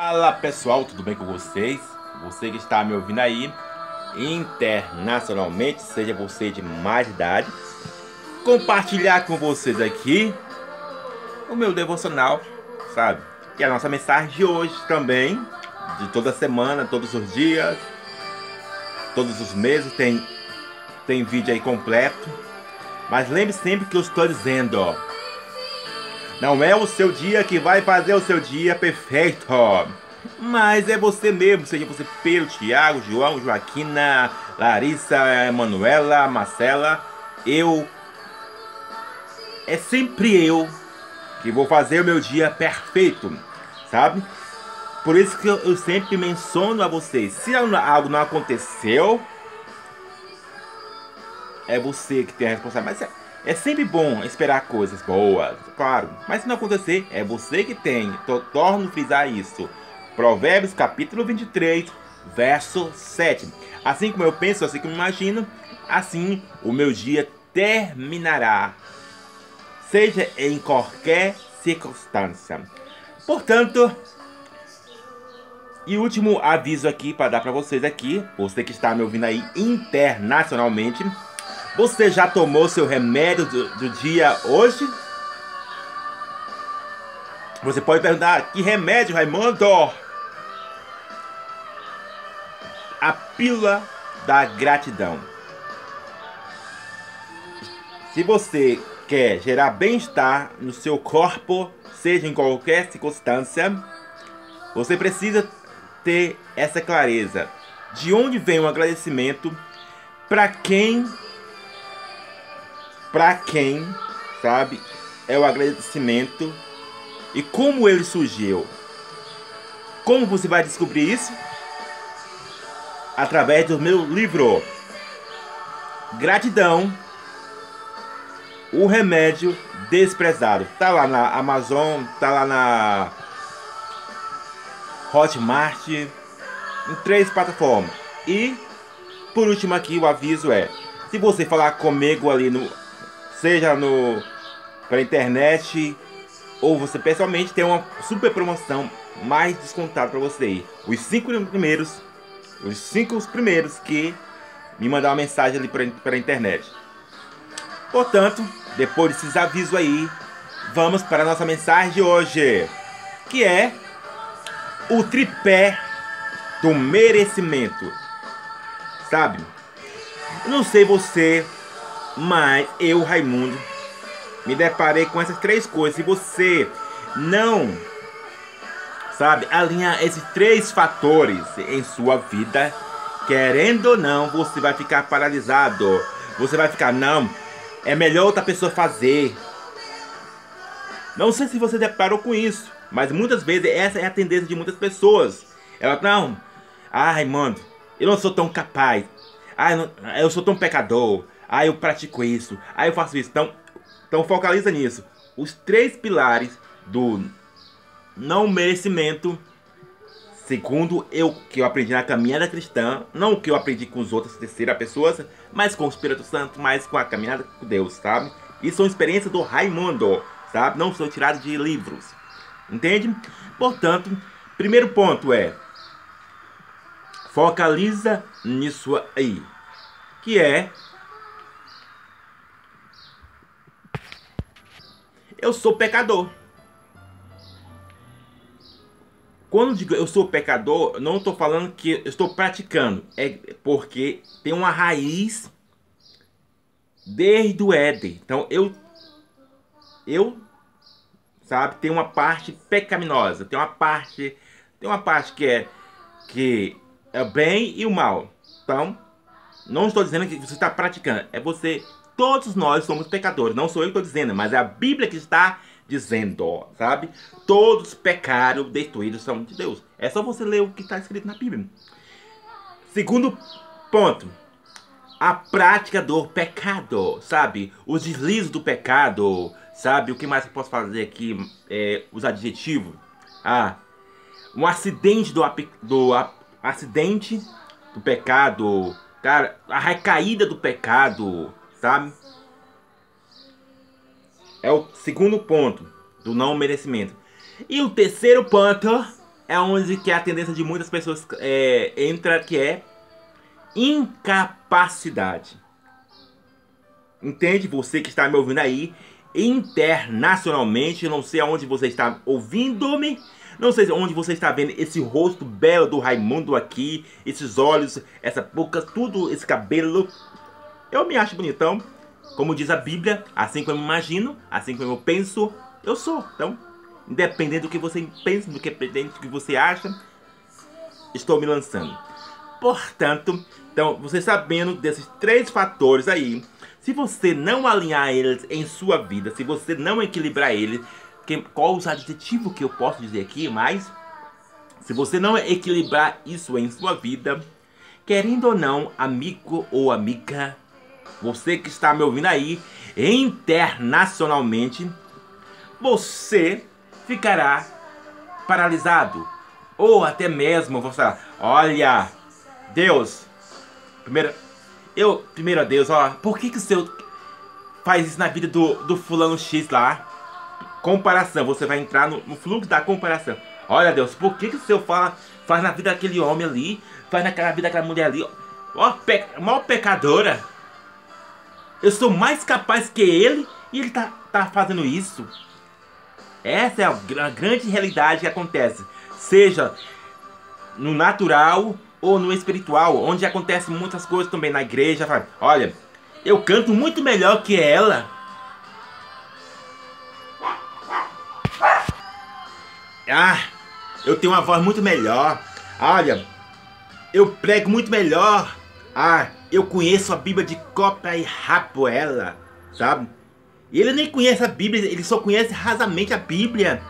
Fala pessoal, tudo bem com vocês? Você que está me ouvindo aí internacionalmente, seja você de mais idade, compartilhar com vocês aqui o meu devocional, sabe? Que é a nossa mensagem de hoje também, de toda semana, todos os dias, todos os meses tem tem vídeo aí completo. Mas lembre sempre que eu estou dizendo, ó, não é o seu dia que vai fazer o seu dia perfeito. Mas é você mesmo, seja você Pedro, Tiago, João, Joaquina, Larissa, Manuela, Marcela. Eu. É sempre eu que vou fazer o meu dia perfeito, sabe? Por isso que eu, eu sempre menciono a vocês: se algo não aconteceu, é você que tem a responsabilidade. Mas é, sempre bom esperar coisas boas, claro. Mas se não acontecer, é você que tem. Tô, torno a frisar isso. Provérbios capítulo 23, verso 7. Assim como eu penso, assim como imagino, assim o meu dia terminará. Seja em qualquer circunstância. Portanto, e último aviso aqui para dar para vocês aqui, você que está me ouvindo aí internacionalmente, você já tomou seu remédio do, do dia hoje? Você pode perguntar: que remédio, Raimundo? A pílula da gratidão. Se você quer gerar bem-estar no seu corpo, seja em qualquer circunstância, você precisa ter essa clareza. De onde vem o agradecimento? Para quem para quem, sabe, é o agradecimento e como ele surgiu. Como você vai descobrir isso? Através do meu livro Gratidão, o remédio desprezado. Tá lá na Amazon, tá lá na Hotmart, em três plataformas. E por último aqui o aviso é, se você falar comigo ali no seja no pela internet ou você pessoalmente tem uma super promoção mais descontada para você. Os cinco primeiros, os cinco primeiros que me mandar uma mensagem ali pela internet. Portanto, depois desses avisos aí, vamos para a nossa mensagem de hoje, que é o tripé do merecimento. Sabe? Eu não sei você, mas eu, Raimundo, me deparei com essas três coisas. Se você não, sabe, alinhar esses três fatores em sua vida, querendo ou não, você vai ficar paralisado. Você vai ficar, não, é melhor outra pessoa fazer. Não sei se você deparou com isso, mas muitas vezes essa é a tendência de muitas pessoas. Ela, não, ai, mano, eu não sou tão capaz. Ai, não, eu sou tão pecador. Ah, eu pratico isso. Ah, eu faço isso. Então, então focaliza nisso. Os três pilares do não merecimento, segundo eu que eu aprendi na caminhada cristã, não o que eu aprendi com os outros terceira pessoas, mas com o Espírito Santo, mas com a caminhada com Deus, sabe? Isso são experiências do Raimundo, sabe? Não são tirados de livros. Entende? Portanto, primeiro ponto é focaliza nisso aí, que é eu sou pecador. Quando digo eu sou pecador, não estou falando que eu estou praticando. É porque tem uma raiz desde o Éden. Então eu, eu, sabe, tem uma parte pecaminosa. Tem uma parte, tem uma parte que é que é o bem e o mal. Então, não estou dizendo que você está praticando. É você Todos nós somos pecadores. Não sou eu que estou dizendo, mas é a Bíblia que está dizendo, sabe? Todos pecaram, destruídos são de Deus. É só você ler o que está escrito na Bíblia. Segundo ponto. A prática do pecado, sabe? Os deslizes do pecado, sabe? O que mais eu posso fazer aqui? É, os adjetivos. Ah, um acidente do, do acidente do pecado, cara, a recaída do pecado, sabe? É o segundo ponto do não merecimento. E o terceiro ponto é onde que a tendência de muitas pessoas é, entra, que é incapacidade. Entende? Você que está me ouvindo aí internacionalmente, não sei aonde você está ouvindo-me, não sei onde você está vendo esse rosto belo do Raimundo aqui, esses olhos, essa boca, tudo esse cabelo. Eu me acho bonitão. Como diz a Bíblia, assim como eu imagino, assim como eu penso, eu sou. Então, independente do que você pensa, do que, do que você acha, estou me lançando. Portanto, então, você sabendo desses três fatores aí, se você não alinhar eles em sua vida, se você não equilibrar eles, que, qual os adjetivos que eu posso dizer aqui, mas se você não equilibrar isso em sua vida, querendo ou não, amigo ou amiga, você que está me ouvindo aí internacionalmente, você ficará paralisado. Ou até mesmo você falar, olha, Deus, primeiro, eu, primeiro a Deus, ó, por que que o Senhor faz isso na vida do, do fulano X lá? Comparação, você vai entrar no, no fluxo da comparação. Olha Deus, por que que o Senhor fala, faz na vida daquele homem ali, faz na vida daquela mulher ali, ó, pe, maior pecadora. Eu sou mais capaz que ele e ele tá, tá fazendo isso. Essa é a, grande realidade que acontece. Seja no natural ou no espiritual, onde acontecem muitas coisas também na igreja. Olha, eu canto muito melhor que ela. Ah, eu tenho uma voz muito melhor. Olha, eu prego muito melhor. Ah, eu conheço a Bíblia de copa e rapo ela, sabe? E ele nem conhece a Bíblia, ele só conhece rasamente a Bíblia.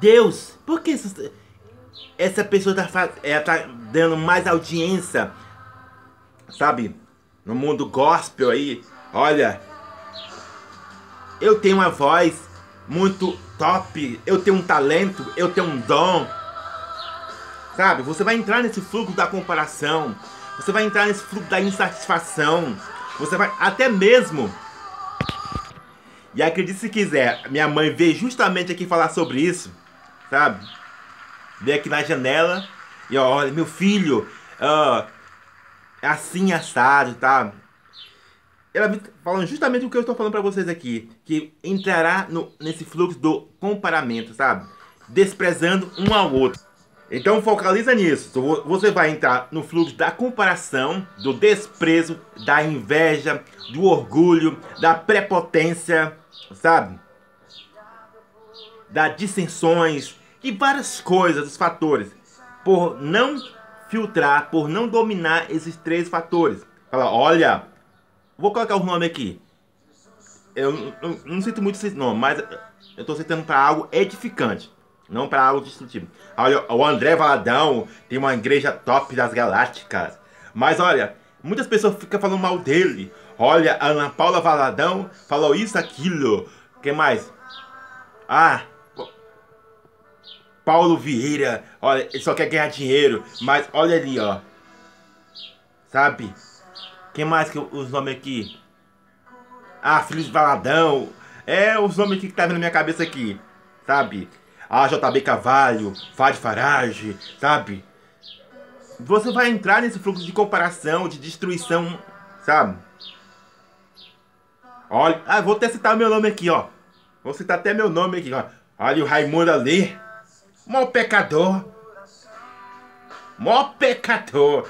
Deus, por que essa pessoa tá, ela tá dando mais audiência, sabe? No mundo gospel aí. Olha, eu tenho uma voz muito top, eu tenho um talento, eu tenho um dom. Sabe? Você vai entrar nesse fluxo da comparação. Você vai entrar nesse fluxo da insatisfação. Você vai até mesmo. E acredite se quiser, minha mãe veio justamente aqui falar sobre isso, sabe? Veio aqui na janela e ó, olha, meu filho, uh, assim assado, tá? Ela falando justamente o que eu estou falando para vocês aqui, que entrará no, nesse fluxo do comparamento, sabe? Desprezando um ao outro. Então focaliza nisso. Você vai entrar no fluxo da comparação, do desprezo, da inveja, do orgulho, da prepotência, sabe? Das dissensões e várias coisas, os fatores. Por não filtrar, por não dominar esses três fatores. Fala, olha, vou colocar o nome aqui. Eu, eu, eu não sinto muito esse nome, mas eu estou citando para algo edificante. Não para algo destrutivo. Olha, o André Valadão tem uma igreja top das galácticas. Mas olha, muitas pessoas ficam falando mal dele. Olha, a Ana Paula Valadão falou isso, aquilo. que mais? Ah, Paulo Vieira. Olha, ele só quer ganhar dinheiro. Mas olha ali, ó. Sabe? Quem mais que os nomes aqui? Ah, de Valadão. É os nomes que tá na minha cabeça aqui. Sabe? A JB Cavalho, Fad Farage, sabe? Você vai entrar nesse fluxo de comparação, de destruição, sabe? Olha, ah, vou até citar meu nome aqui, ó. Vou citar até meu nome aqui, ó. Olha o Raimundo ali. Mó pecador. Mó pecador.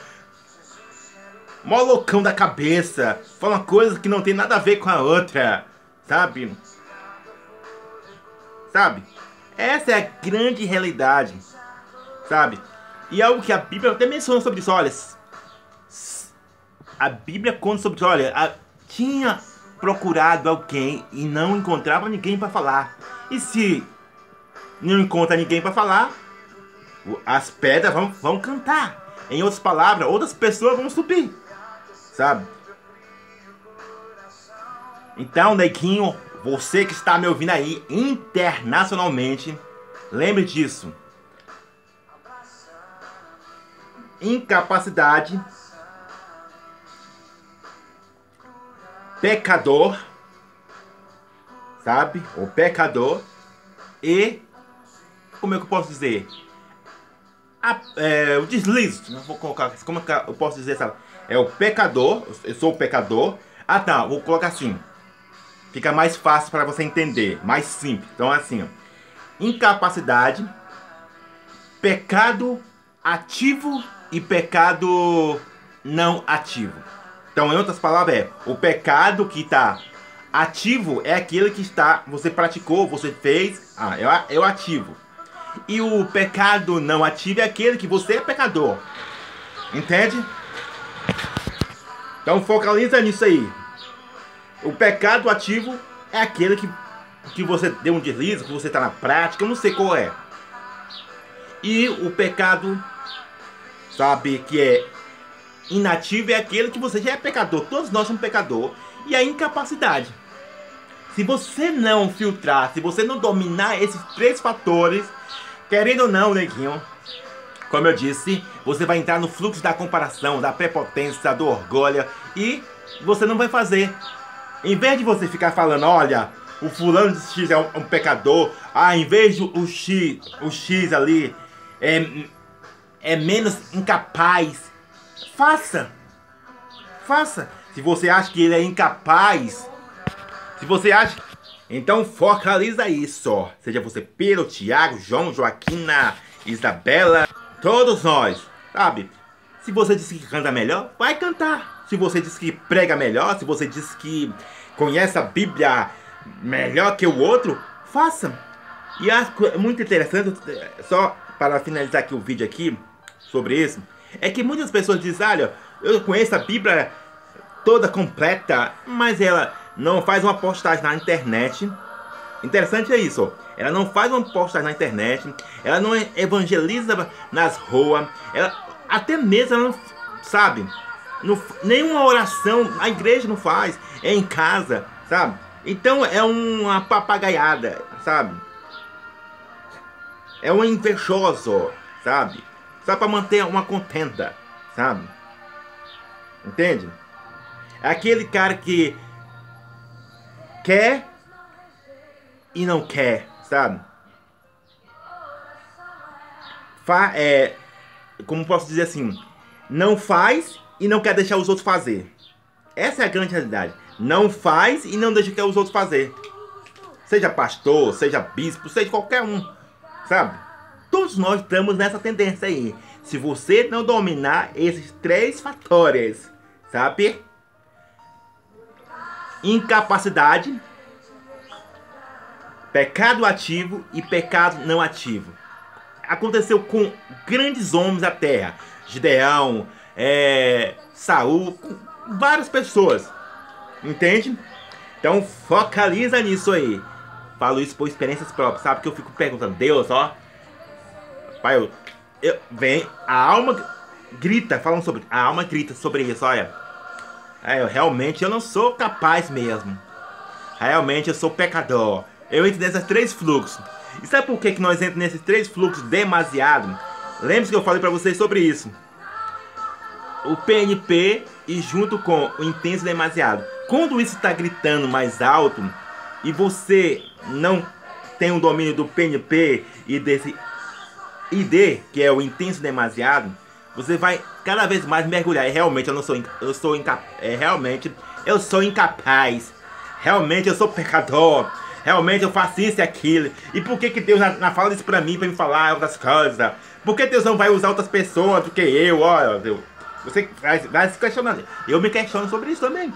Mó loucão da cabeça. Fala uma coisa que não tem nada a ver com a outra. Sabe? Sabe? Essa é a grande realidade, sabe? E algo que a Bíblia até menciona sobre isso, olha. A Bíblia conta sobre isso, olha, a, tinha procurado alguém e não encontrava ninguém para falar. E se não encontra ninguém para falar, as pedras vão, vão cantar. Em outras palavras, outras pessoas vão subir, sabe? Então, neguinho, você que está me ouvindo aí internacionalmente, lembre disso. Incapacidade, pecador, sabe? O pecador e como é que eu posso dizer? A, é, o deslize, vou colocar, como é que eu posso dizer, sabe? É o pecador, eu sou o pecador. Ah tá, vou colocar assim. Fica mais fácil para você entender, mais simples. Então é assim, ó. Incapacidade, pecado ativo e pecado não ativo. Então, em outras palavras, é o pecado que está ativo é aquele que está, você praticou, você fez, ah, é, é o ativo. E o pecado não ativo é aquele que você é pecador. Entende? Então focaliza nisso aí. O pecado ativo é aquele que, que você deu um deslize, que você está na prática, eu não sei qual é. E o pecado, sabe, que é inativo é aquele que você já é pecador. Todos nós somos pecador. E a incapacidade. Se você não filtrar, se você não dominar esses três fatores, querendo ou não, neguinho, como eu disse, você vai entrar no fluxo da comparação, da prepotência, do orgulho e você não vai fazer. Em vez de você ficar falando, olha, o fulano de X é um, um pecador, ah, em vez de o X, o X ali é, é menos incapaz, faça. Faça. Se você acha que ele é incapaz, se você acha. Então focaliza isso. Seja você Pedro, Tiago, João, Joaquina, Isabela, todos nós, sabe? Se você disse que canta melhor, vai cantar. Se você disse que prega melhor, se você disse que conhece a Bíblia melhor que o outro, faça. E é muito interessante, só para finalizar aqui o vídeo aqui sobre isso, é que muitas pessoas dizem, olha, eu conheço a Bíblia toda completa, mas ela não faz uma postagem na internet. Interessante é isso. Ela não faz uma postagem na internet. Ela não evangeliza nas ruas. Ela até mesmo ela não sabe. Não, nenhuma oração a igreja não faz. É em casa, sabe? Então é uma papagaiada, sabe? É um invejoso, sabe? Só para manter uma contenda, sabe? Entende? É aquele cara que quer e não quer, sabe? Fa é, como posso dizer assim, não faz e não quer deixar os outros fazer. Essa é a grande realidade. Não faz e não deixa que os outros fazer. Seja pastor, seja bispo, seja qualquer um, sabe? Todos nós estamos nessa tendência aí. Se você não dominar esses três fatores, sabe? incapacidade, pecado ativo e pecado não ativo. Aconteceu com grandes homens da terra, Gideão, é, Saul, várias pessoas, entende? Então focaliza nisso aí. Falo isso por experiências próprias, sabe? Que eu fico perguntando, Deus, ó, pai, eu, eu vem a alma grita, falando sobre a alma grita sobre isso, olha. É, eu, realmente eu não sou capaz mesmo. Realmente eu sou pecador. Eu entro nesses três fluxos. E sabe por que, que nós entramos nesses três fluxos demasiado? Lembre-se que eu falei para vocês sobre isso. O PNP e junto com o intenso demasiado. Quando isso está gritando mais alto e você não tem o domínio do PNP e desse ID, que é o intenso demasiado, você vai cada vez mais mergulhar. E realmente eu não sou eu sou incapaz, é, realmente eu sou incapaz. Realmente eu sou pecador. Realmente eu faço isso e aquilo. E por que que Deus não fala isso pra mim, pra me falar outras coisas? Por que Deus não vai usar outras pessoas do que eu? Olha, Deus. Você vai, se questionando. Eu me questiono sobre isso também.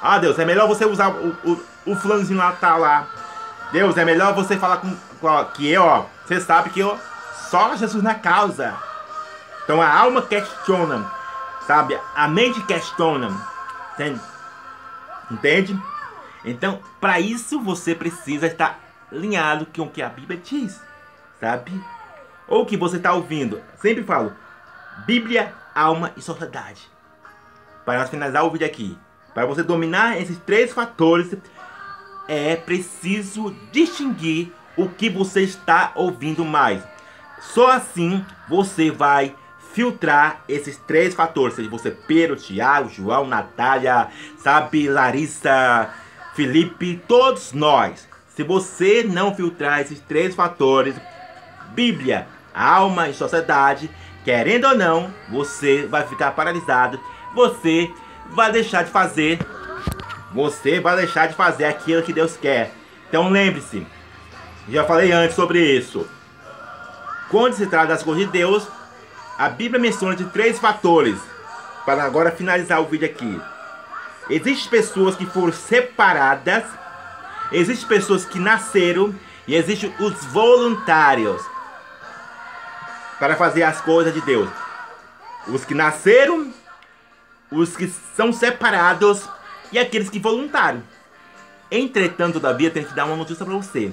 Ah, Deus, é melhor você usar o, o, o fulanozinho lá, tá lá. Deus, é melhor você falar com, com que eu, ó. Você sabe que eu só Jesus na causa. Então a alma questiona, sabe? A mente questiona, entende? Entende? Então, para isso você precisa estar alinhado com o que a Bíblia diz, sabe? Ou que você está ouvindo. Sempre falo, Bíblia, alma e sociedade. Para nós finalizar o vídeo aqui, para você dominar esses três fatores, é preciso distinguir o que você está ouvindo mais. Só assim você vai filtrar esses três fatores, seja você Pedro, Tiago, João, Natália, sabe, Larissa, Felipe, todos nós. Se você não filtrar esses três fatores, Bíblia, alma e sociedade, querendo ou não, você vai ficar paralisado, você vai deixar de fazer, você vai deixar de fazer aquilo que Deus quer. Então lembre-se, já falei antes sobre isso. Quando se trata das coisas de Deus, a Bíblia menciona de três fatores. Para agora finalizar o vídeo aqui. Existem pessoas que foram separadas, existem pessoas que nasceram e existem os voluntários para fazer as coisas de Deus. Os que nasceram, os que são separados e aqueles que voluntários. Entretanto, todavia, tenho que dar uma notícia para você.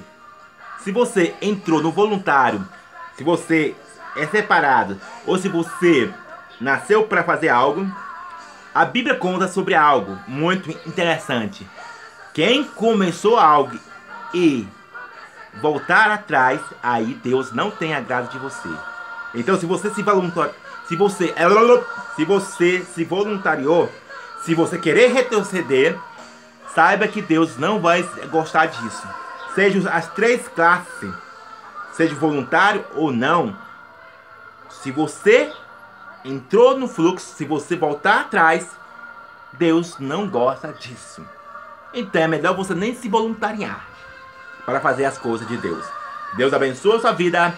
Se você entrou no voluntário, se você é separado ou se você nasceu para fazer algo, a Bíblia conta sobre algo muito interessante. Quem começou algo e voltar atrás, aí Deus não tem agrado de você. Então, se você se voluntariou, se você, se você se voluntariou, se você querer retroceder, saiba que Deus não vai gostar disso. Sejam as três classes, seja voluntário ou não. Se você entrou no fluxo, se você voltar atrás, Deus não gosta disso. Então é melhor você nem se voluntariar para fazer as coisas de Deus. Deus abençoe a sua vida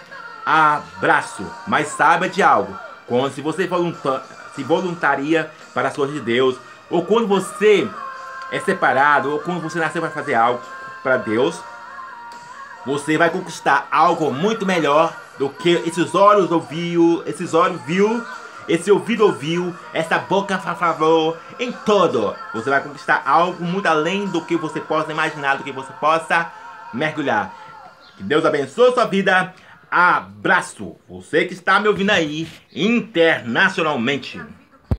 abraço. Mas saiba de algo. Quando se você se voluntaria para as coisas de Deus, ou quando você é separado, ou quando você nasceu para fazer algo para Deus, você vai conquistar algo muito melhor do que esses olhos ouviu, esses olhos viu, esse ouvido ouviu, essa boca falou, em todo. Você vai conquistar algo muito além do que você possa imaginar, do que você possa mergulhar. Que Deus abençoe a sua vida. Abraço! Você que está me ouvindo aí internacionalmente.